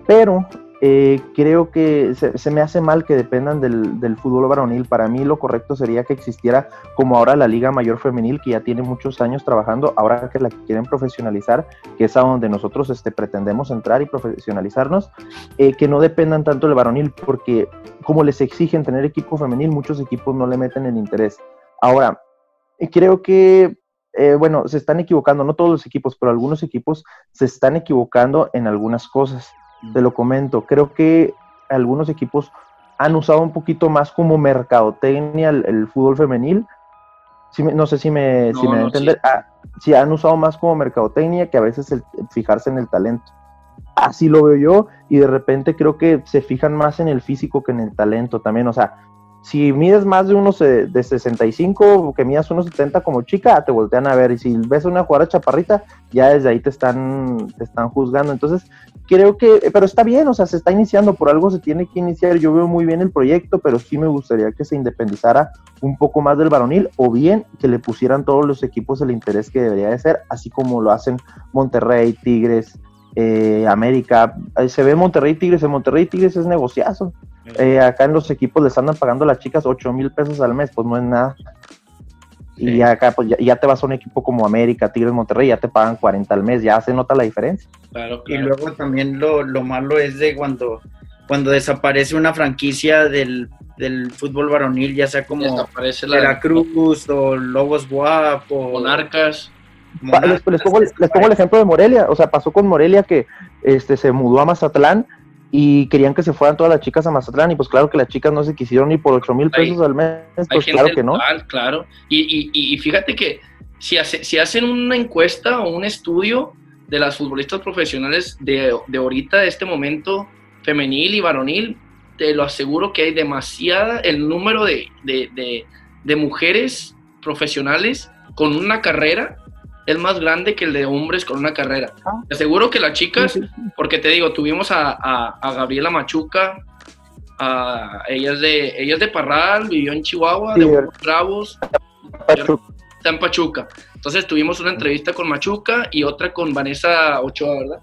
pero eh, creo que se, me hace mal que dependan del, fútbol varonil. Para mí lo correcto sería que existiera como ahora la Liga Mayor Femenil, que ya tiene muchos años trabajando, ahora que la quieren profesionalizar, que es a donde nosotros este, pretendemos entrar y profesionalizarnos, eh, que no dependan tanto del varonil, porque como les exigen tener equipo femenil, muchos equipos no le meten el interés. Ahora, creo que eh, bueno, se están equivocando, no todos los equipos, pero algunos equipos se están equivocando en algunas cosas te lo comento. Creo que algunos equipos han usado un poquito más como mercadotecnia el, fútbol femenil. no sé si me, si me entender. Ah, sí. han usado más como mercadotecnia que a veces el, fijarse en el talento. Así lo veo yo y de repente creo que se fijan más en el físico que en el talento también. O sea, si mides más de unos eh, de 65, que midas unos 70 como chica, te voltean a ver. Y si ves una jugadora chaparrita, ya desde ahí te están, te están juzgando. Entonces, creo que, pero está bien, o sea, se está iniciando, por algo se tiene que iniciar. Yo veo muy bien el proyecto, pero sí me gustaría que se independizara un poco más del varonil, o bien que le pusieran todos los equipos el interés que debería de ser, así como lo hacen Monterrey, Tigres, eh, América. Se ve Monterrey Tigres, en Monterrey Tigres es negociazo. Eh, acá en los equipos les andan pagando a las chicas 8 mil pesos al mes, pues no es nada. Y acá pues ya, te vas a un equipo como América, Tigres, Monterrey, ya te pagan 40 al mes, ya se nota la diferencia. Y luego también lo, lo, malo es de cuando, cuando desaparece una franquicia del, del fútbol varonil, ya sea como Veracruz o Lobos Guap o Monarcas. Les, les, pongo, les, pongo, el ejemplo de Morelia, o sea, pasó con Morelia que este, se mudó a Mazatlán y querían que se fueran todas las chicas a Mazatlán y pues claro que las chicas no se quisieron ni por 8 mil pesos al mes, pues claro que no. Claro, y, y, y, fíjate que si, hace, si hacen una encuesta o un estudio de las futbolistas profesionales de, de ahorita, de este momento, femenil y varonil, te lo aseguro que hay demasiada, el número de, de, de, de mujeres profesionales con una carrera es más grande que el de hombres con una carrera. Ah. Te aseguro que las chicas, porque te digo, tuvimos a, Gabriela Machuca, a, ella, es de, ella de Parral, vivió en Chihuahua, de Bravos, está en Pachuca. Entonces tuvimos una entrevista con Machuca y otra con Vanessa Ochoa, ¿verdad?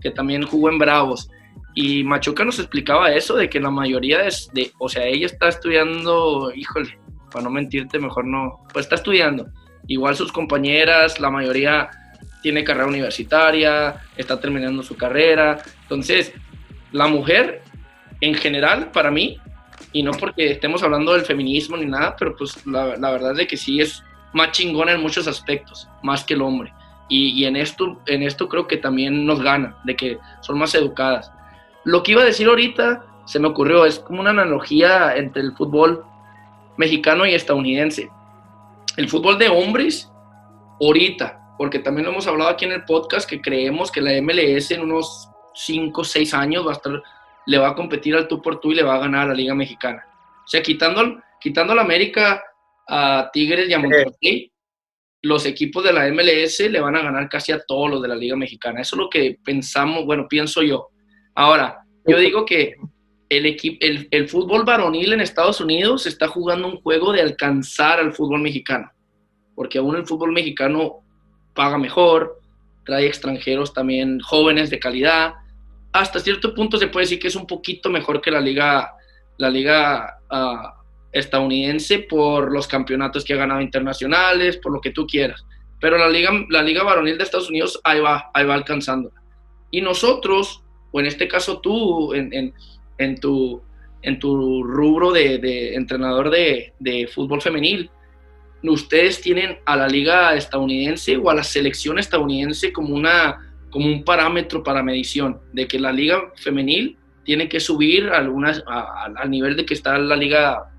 Que también jugó en Bravos. Y Machuca nos explicaba eso, de que la mayoría de, de o sea, ella está estudiando, híjole, para no mentirte, mejor no, pues está estudiando Igual sus compañeras, la mayoría tiene carrera universitaria, está terminando su carrera. Entonces, la mujer, en general, para mí, y no porque estemos hablando del feminismo ni nada, pero pues la, la verdad es que sí es más chingona en muchos aspectos, más que el hombre. Y, y, en, esto, en esto creo que también nos gana, de que son más educadas. Lo que iba a decir ahorita, se me ocurrió, es como una analogía entre el fútbol mexicano y estadounidense el fútbol de hombres, ahorita, porque también lo hemos hablado aquí en el podcast, que creemos que la MLS en unos 5 o 6 años va a estar, le va a competir al tú por tú y le va a ganar a la Liga Mexicana. O sea, quitando, quitando a la América, a Tigres y a Monterrey, los equipos de la MLS le van a ganar casi a todos los de la Liga Mexicana. Eso es lo que pensamos, bueno, pienso yo. Ahora, yo digo que el, equipo, el, fútbol varonil en Estados Unidos está jugando un juego de alcanzar al fútbol mexicano, porque aún el fútbol mexicano paga mejor, trae extranjeros también jóvenes de calidad. Hasta cierto punto se puede decir que es un poquito mejor que la liga, la liga ah, estadounidense por los campeonatos que ha ganado internacionales, por lo que tú quieras. Pero la liga, la liga varonil de Estados Unidos ahí va, ahí va alcanzando. Y nosotros, o en este caso tú, en en tu, en tu rubro de, entrenador de, fútbol femenil. Ustedes tienen a la liga estadounidense o a la selección estadounidense como, una, como un parámetro para medición, de que la liga femenil tiene que subir algunas, al nivel de que está la liga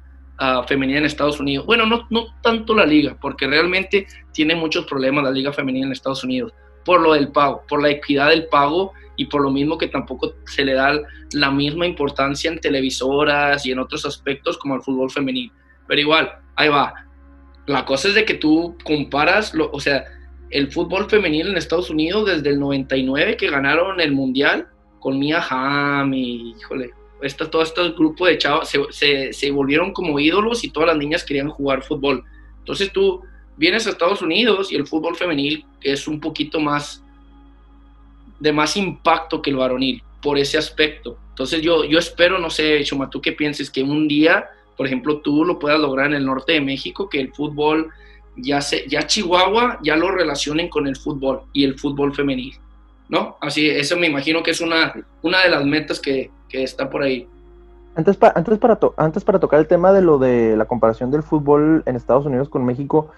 femenina en Estados Unidos. Bueno, no, no tanto la liga, porque realmente tiene muchos problemas la liga femenina en Estados Unidos, por lo del pago, por la equidad del pago y por lo mismo que tampoco se le da la misma importancia en televisoras y en otros aspectos como el fútbol femenino. Pero igual, ahí va. La cosa es de que tú comparas, lo, o sea, el fútbol femenino en Estados Unidos desde el 99 que ganaron el Mundial con Mia Hamm y, híjole, esta, todo este grupo de chavos se, se, se volvieron como ídolos y todas las niñas querían jugar fútbol. Entonces tú vienes a Estados Unidos y el fútbol femenil es un poquito más de más impacto que el varonil. por ese aspecto. Entonces yo, yo espero, no sé, Chuma, tú qué pienses, que un día, por ejemplo, tú lo puedas lograr en el norte de México, que el fútbol, ya, se, ya Chihuahua, ya lo relacionen con el fútbol y el fútbol femenil, ¿no? Así, eso me imagino que es una, una de las metas que, que está por ahí. Antes, antes, para antes para tocar el tema de lo de la comparación del fútbol en Estados Unidos con México,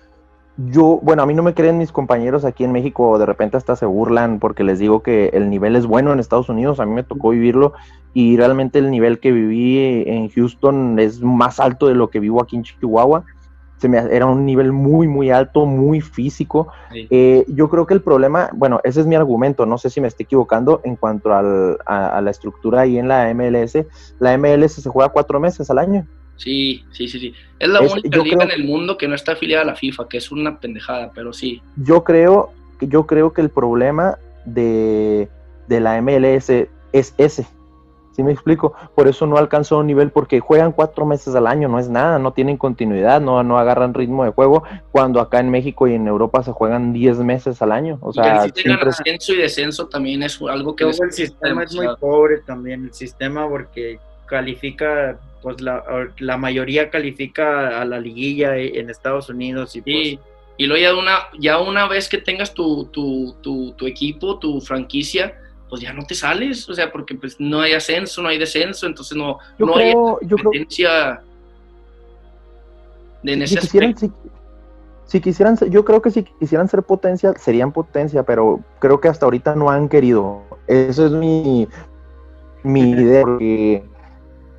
yo, bueno, a mí no me creen mis compañeros aquí en México, de repente hasta se burlan porque les digo que el nivel es bueno en Estados Unidos, a mí me tocó vivirlo y realmente el nivel que viví en Houston es más alto de lo que vivo aquí en Chihuahua. Se me, era un nivel muy, muy alto, muy físico. Eh, yo creo que el problema, bueno, ese es mi argumento, no sé si me estoy equivocando en cuanto al, a, a la estructura ahí en la MLS. La MLS se juega cuatro meses al año. Sí, sí, sí, sí. Es la única liga en el mundo que no está afiliada a la FIFA, que es una pendejada, pero sí. Yo creo, yo creo que el problema de, de la MLS es ese. ¿Sí me explico? Por eso no alcanzó un nivel, porque juegan cuatro meses al año, no es nada, no tienen continuidad, no, no agarran ritmo de juego, cuando acá en México y en Europa se juegan diez meses al año. O sea, y el sistema de ascenso y descenso también es algo que... el sistema es muy pobre también, el sistema, porque califica pues la, la, mayoría califica a la liguilla e, en Estados Unidos y pues... Y luego ya una, ya una vez que tengas tu, tu, tu, tu, equipo, tu franquicia, pues ya no te sales, o sea, porque pues no hay ascenso, no hay descenso, entonces no, yo no creo, hay competencia de si, quisieran, si, si, quisieran, yo creo que si quisieran ser potencia, serían potencia, pero creo que hasta ahorita no han querido. Eso es mi, mi idea, porque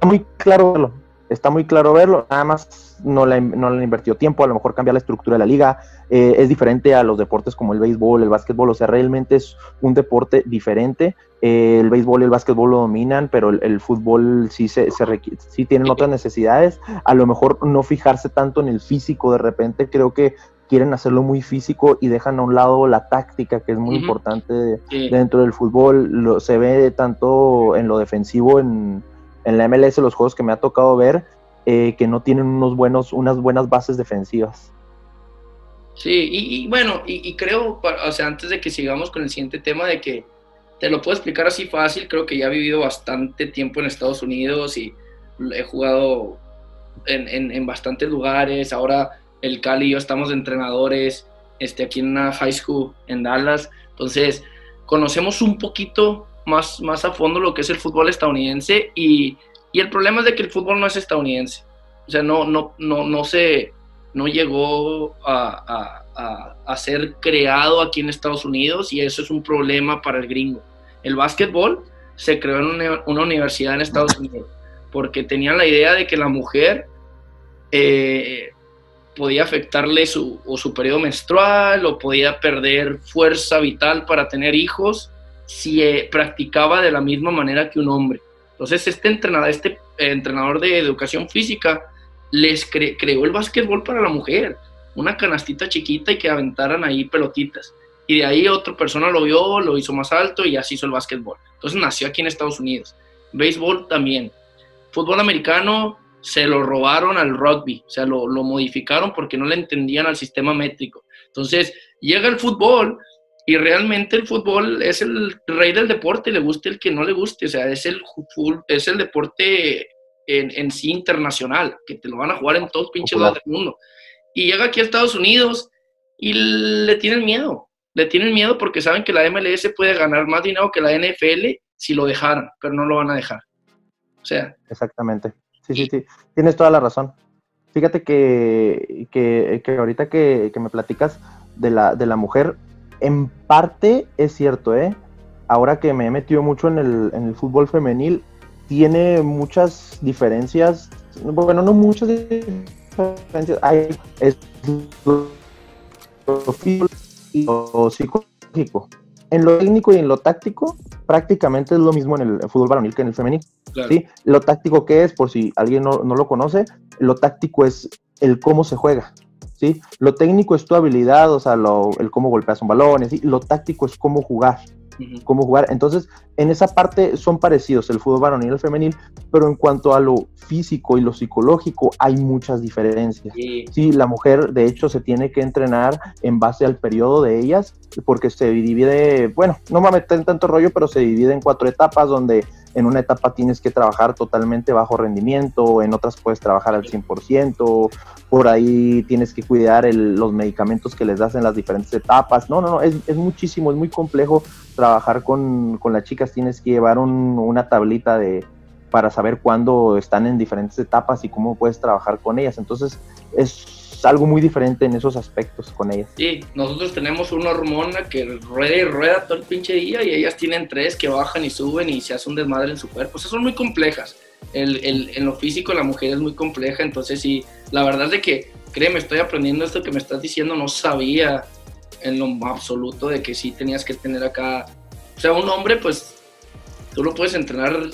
muy claro verlo, está muy claro verlo, nada más no le, no le han invertido tiempo, a lo mejor cambiar la estructura de la liga, eh, es diferente a los deportes como el béisbol, el básquetbol, o sea, realmente es un deporte diferente, eh, el béisbol y el básquetbol lo dominan, pero el, fútbol sí, se, se sí tienen otras necesidades, a lo mejor no fijarse tanto en el físico, de repente creo que quieren hacerlo muy físico y dejan a un lado la táctica, que es muy importante dentro del fútbol, lo, se ve tanto en lo defensivo, en en la MLS los juegos que me ha tocado ver eh, que no tienen unos buenos, unas buenas bases defensivas. Sí, y, bueno, y, creo, o sea, antes de que sigamos con el siguiente tema, de que te lo puedo explicar así fácil, creo que ya he vivido bastante tiempo en Estados Unidos y he jugado en, en, bastantes lugares, ahora el Cali y yo estamos entrenadores este, aquí en una high school en Dallas, entonces conocemos un poquito más, más a fondo lo que es el fútbol estadounidense y, y, el problema es de que el fútbol no es estadounidense. O sea, no, no, no, no, se, no llegó a, a, a, ser creado aquí en Estados Unidos y eso es un problema para el gringo. El básquetbol se creó en una, una universidad en Estados Unidos porque tenían la idea de que la mujer eh, podía afectarle su, o su periodo menstrual o podía perder fuerza vital para tener hijos si eh, practicaba de la misma manera que un hombre. Entonces, este entrenador, este eh, entrenador de educación física les creó el básquetbol para la mujer, una canastita chiquita y que aventaran ahí pelotitas. Y de ahí otra persona lo vio, lo hizo más alto y así hizo el básquetbol. Entonces nació aquí en Estados Unidos. Béisbol también. Fútbol americano se lo robaron al rugby, o sea, lo modificaron porque no le entendían al sistema métrico. Entonces llega el fútbol y realmente el fútbol es el rey del deporte, le guste el que no le guste, o sea, es el, es el deporte en, en sí internacional, que te lo van a jugar en todos pinches lados del mundo. Y llega aquí a Estados Unidos y le tienen miedo, le tienen miedo porque saben que la MLS puede ganar más dinero que la NFL si lo dejaran, pero no lo van a dejar. O sea. Exactamente. Sí, sí, sí. Tienes toda la razón. Fíjate que, que, que ahorita que, que, me platicas de la, de la mujer, en parte es cierto, ¿eh? Ahora que me he metido mucho en el, en el fútbol femenil, tiene muchas diferencias, bueno, no muchas diferencias, hay es lo y lo psicológico. En lo técnico y en lo táctico, prácticamente es lo mismo en el fútbol varonil que en el femenil. ¿sí? Lo táctico que es, por si alguien no, no, lo conoce, lo táctico es el cómo se juega. ¿Sí? Lo técnico es tu habilidad, o sea, lo, el cómo golpeas un balón, lo táctico es cómo jugar, cómo jugar. Entonces, en esa parte son parecidos el fútbol varonil y el femenil, pero en cuanto a lo físico y lo psicológico hay muchas diferencias. Sí. la mujer de hecho se tiene que entrenar en base al periodo de ellas, porque se divide, bueno, no me meter en tanto rollo, pero se divide en cuatro etapas donde en una etapa tienes que trabajar totalmente bajo rendimiento, en otras puedes trabajar al 100%, por ahí tienes que cuidar los medicamentos que les das en las diferentes etapas. No, no, no, es, muchísimo, es muy complejo trabajar con, con las chicas, tienes que llevar una tablita de para saber cuándo están en diferentes etapas y cómo puedes trabajar con ellas. Entonces es algo muy diferente en esos aspectos con ellas. Sí, nosotros tenemos una hormona que rueda y rueda todo el pinche día y ellas tienen tres que bajan y suben y se hace un desmadre en su cuerpo. O sea, son muy complejas el, en lo físico la mujer es muy compleja, entonces sí, la verdad es de que, créeme, estoy aprendiendo esto que me estás diciendo, no sabía en lo absoluto de que sí tenías que tener acá, o sea, un hombre pues tú lo puedes entrenar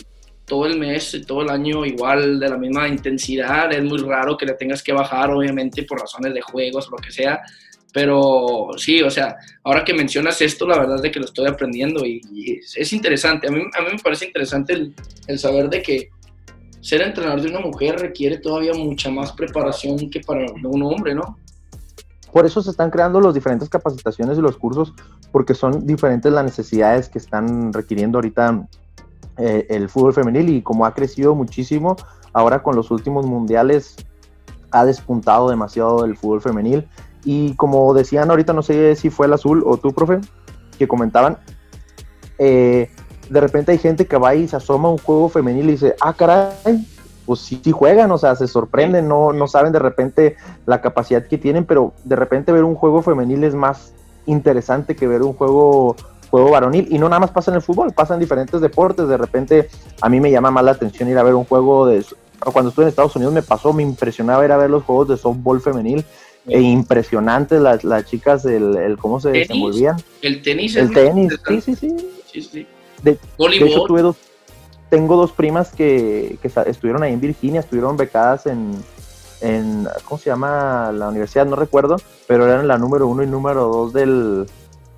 todo el mes, todo el año igual, de la misma intensidad, es muy raro que le tengas que bajar, obviamente, por razones de juegos lo que sea, pero sí, o sea, ahora que mencionas esto, la verdad es de que lo estoy aprendiendo y, es, interesante. A mí, a mí me parece interesante el, el, saber de que ser entrenador de una mujer requiere todavía mucha más preparación que para un hombre, ¿no? Por eso se están creando las diferentes capacitaciones y los cursos, porque son diferentes las necesidades que están requiriendo ahorita eh, el fútbol femenil y como ha crecido muchísimo, ahora con los últimos mundiales ha despuntado demasiado el fútbol femenil. Y como decían ahorita, no sé si fue el azul o tú, profe, que comentaban, eh, de repente hay gente que va y se asoma a un juego femenil y dice, ah, caray, pues sí, juegan, o sea, se sorprenden, no, no saben de repente la capacidad que tienen, pero de repente ver un juego femenil es más interesante que ver un juego juego varonil y no nada más pasa en el fútbol, pasa en diferentes deportes, de repente a mí me llama más la atención ir a ver un juego de cuando estuve en Estados Unidos me pasó, me impresionaba ir a ver los juegos de softball femenil e impresionantes las, las chicas el, el cómo se desenvolvían. El tenis. El tenis, sí, sí, sí. sí, sí. De, hecho, tuve dos, tengo dos primas que, estuvieron ahí en Virginia, estuvieron becadas en, en, ¿cómo se llama la universidad? No recuerdo, pero eran la número uno y número dos del,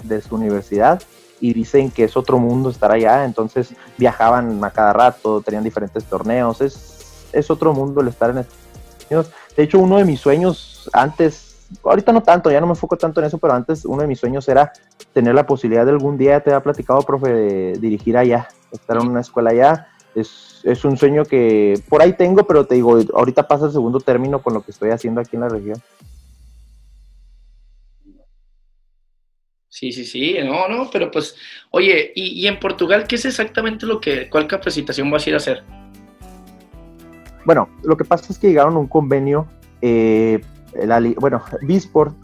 de su universidad y dicen que es otro mundo estar allá, entonces viajaban a cada rato, tenían diferentes torneos, es, es otro mundo el estar en Estados Unidos. De hecho, uno de mis sueños antes ahorita no tanto, ya no me enfoco tanto en eso, pero antes uno de mis sueños era tener la posibilidad de algún día, te había platicado, profe, de dirigir allá, estar en una escuela allá. Es, es un sueño que por ahí tengo, pero te digo, ahorita pasa el segundo término con lo que estoy haciendo aquí en la región. Sí, sí, sí, no, no, pero pues, oye, ¿y, y en Portugal qué es exactamente lo que, cuál capacitación vas a ir a hacer? Bueno, lo que pasa es que llegaron a un convenio eh, bueno, Bisport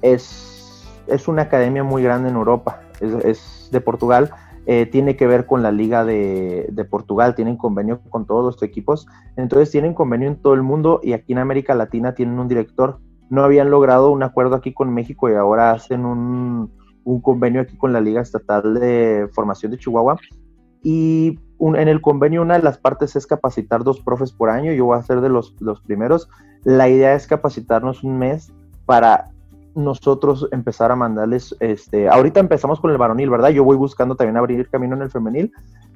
es, es una academia muy grande en Europa, es, de Portugal, eh, tiene que ver con la Liga de, Portugal, tienen convenio con todos los equipos, entonces tienen convenio en todo el mundo y aquí en América Latina tienen un director. No habían logrado un acuerdo aquí con México y ahora hacen un, un convenio aquí con la Liga Estatal de Formación de Chihuahua. Y en el convenio una de las partes es capacitar dos profes por año, yo voy a ser de los, los primeros. La idea es capacitarnos un mes para nosotros empezar a mandarles, este, ahorita empezamos con el varonil, ¿verdad? Yo voy buscando también abrir camino en el femenil,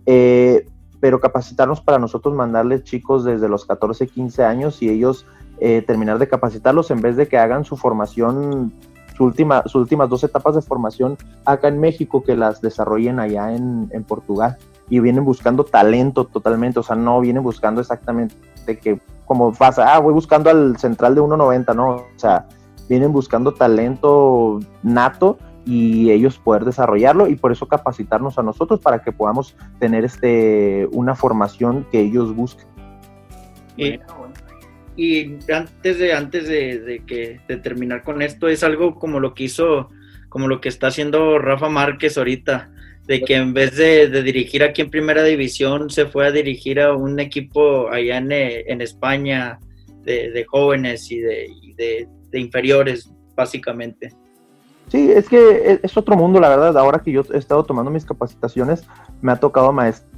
eh, pero capacitarnos para nosotros mandarles chicos desde los 14, 15 años y ellos eh, terminar de capacitarlos en vez de que hagan su formación, su última, sus últimas dos etapas de formación acá en México, que las desarrollen allá en, en Portugal. Y vienen buscando talento totalmente, o sea, no vienen buscando exactamente que como pasa, ah, voy buscando al central de 1.90, no, o sea, vienen buscando talento nato y ellos poder desarrollarlo y por eso capacitarnos a nosotros para que podamos tener este una formación que ellos busquen. Y, y antes de antes de, de, que de terminar con esto es algo como lo que hizo como lo que está haciendo Rafa Márquez ahorita de que en vez de, dirigir aquí en Primera División, se fue a dirigir a un equipo allá en, eh, España de, jóvenes y, de, inferiores, básicamente. Sí, es que es otro mundo, la verdad. Ahora que yo he estado tomando mis capacitaciones, me ha tocado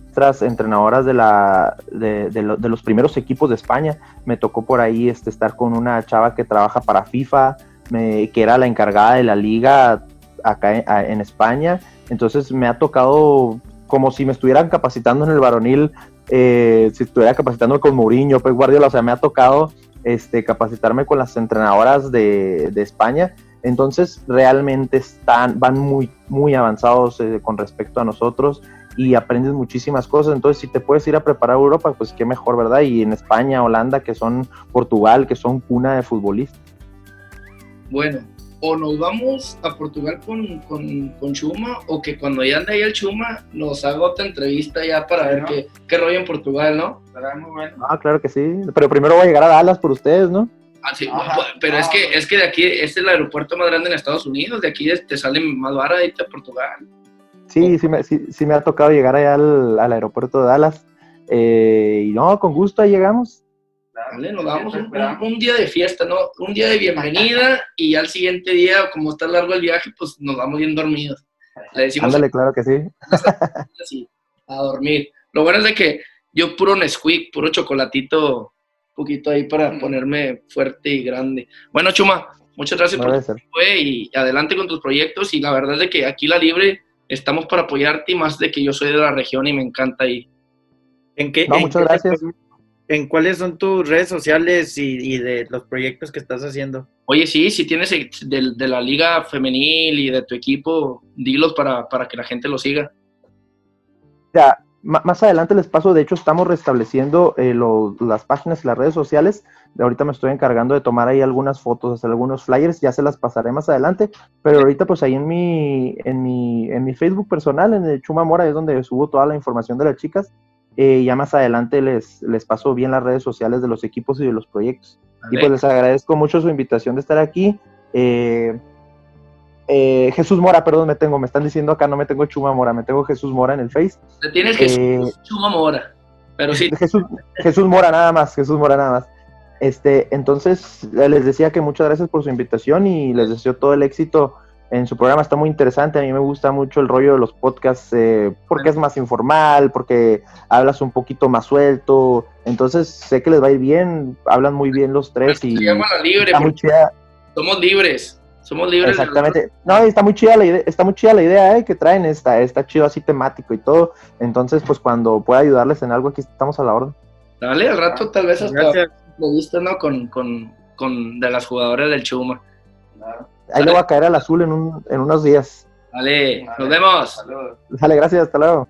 maestras, entrenadoras de, la, de, los primeros equipos de España. Me tocó por ahí este, estar con una chava que trabaja para FIFA, que era la encargada de la liga acá en, España. Entonces me ha tocado como si me estuvieran capacitando en el varonil, eh, si estuviera capacitando con Mourinho, pues Guardiola, o sea, me ha tocado este, capacitarme con las entrenadoras de, España. Entonces realmente están, van muy, muy avanzados eh, con respecto a nosotros y aprendes muchísimas cosas. Entonces, si te puedes ir a preparar a Europa, pues qué mejor, ¿verdad? Y en España, Holanda, que son Portugal, que son cuna de futbolistas. Bueno, o nos vamos a Portugal con, con, Chuma, o que cuando ya ande ahí el Chuma nos haga otra entrevista ya para ver qué, qué, rollo en Portugal, ¿no? Ah, claro que sí. Pero primero voy a llegar a Dallas por ustedes, ¿no? Ah, sí, pero es que es que de aquí este es el aeropuerto más grande en Estados Unidos, de aquí te sale más barato irte a Portugal. Sí, sí me, sí, sí me ha tocado llegar allá al, al aeropuerto de Dallas. Eh, y no, con gusto ahí llegamos. Dale, nos damos un, día de fiesta, ¿no? Un día de bienvenida y al siguiente día, como está largo el viaje, pues nos vamos bien dormidos. Le decimos. Ándale, claro que sí. a dormir. Lo bueno es de que yo puro Nesquik, puro chocolatito, un poquito ahí para ponerme fuerte y grande. Bueno, Chuma, muchas gracias por tu y adelante con tus proyectos y la verdad es de que aquí La Libre estamos para apoyarte y más de que yo soy de la región y me encanta ahí. ¿En qué, muchas gracias. ¿En cuáles son tus redes sociales y, de los proyectos que estás haciendo? Oye, sí, si tienes de, la liga femenil y de tu equipo, dilos para, que la gente lo siga. Ya, más adelante les paso, de hecho estamos restableciendo eh, las páginas y las redes sociales. De ahorita me estoy encargando de tomar ahí algunas fotos, hacer algunos flyers, ya se las pasaré más adelante. Pero ahorita pues ahí en mi, en mi, en mi Facebook personal, en el Chuma Mora, es donde subo toda la información de las chicas. Eh, ya más adelante les, les paso bien las redes sociales de los equipos y de los proyectos. Y pues les agradezco mucho su invitación de estar aquí. Eh, eh, Jesús Mora, perdón, me tengo, me están diciendo acá, no me tengo Chuma Mora, me tengo Jesús Mora en el Face. Te tienes Jesús Chuma Mora, pero sí. Jesús, Jesús Mora nada más, Jesús Mora nada más. Este, entonces les decía que muchas gracias por su invitación y les deseo todo el éxito en su programa está muy interesante. A mí me gusta mucho el rollo de los podcasts eh, porque es más informal, porque hablas un poquito más suelto. Entonces sé que les va a ir bien. Hablan muy bien los tres. y libre, Somos libres. Somos libres. Exactamente. No, está muy chida la idea, está muy chida la idea eh, que traen. Está, está chido así temático y todo. Entonces, pues cuando pueda ayudarles en algo, aquí estamos a la orden. Dale, al rato tal vez hasta lo viste, ¿no? Con, con, con de las jugadoras del Chuma. Claro. Ahí le va a caer al azul en, un, en unos días. Vale, nos vemos. Dale, gracias, hasta luego.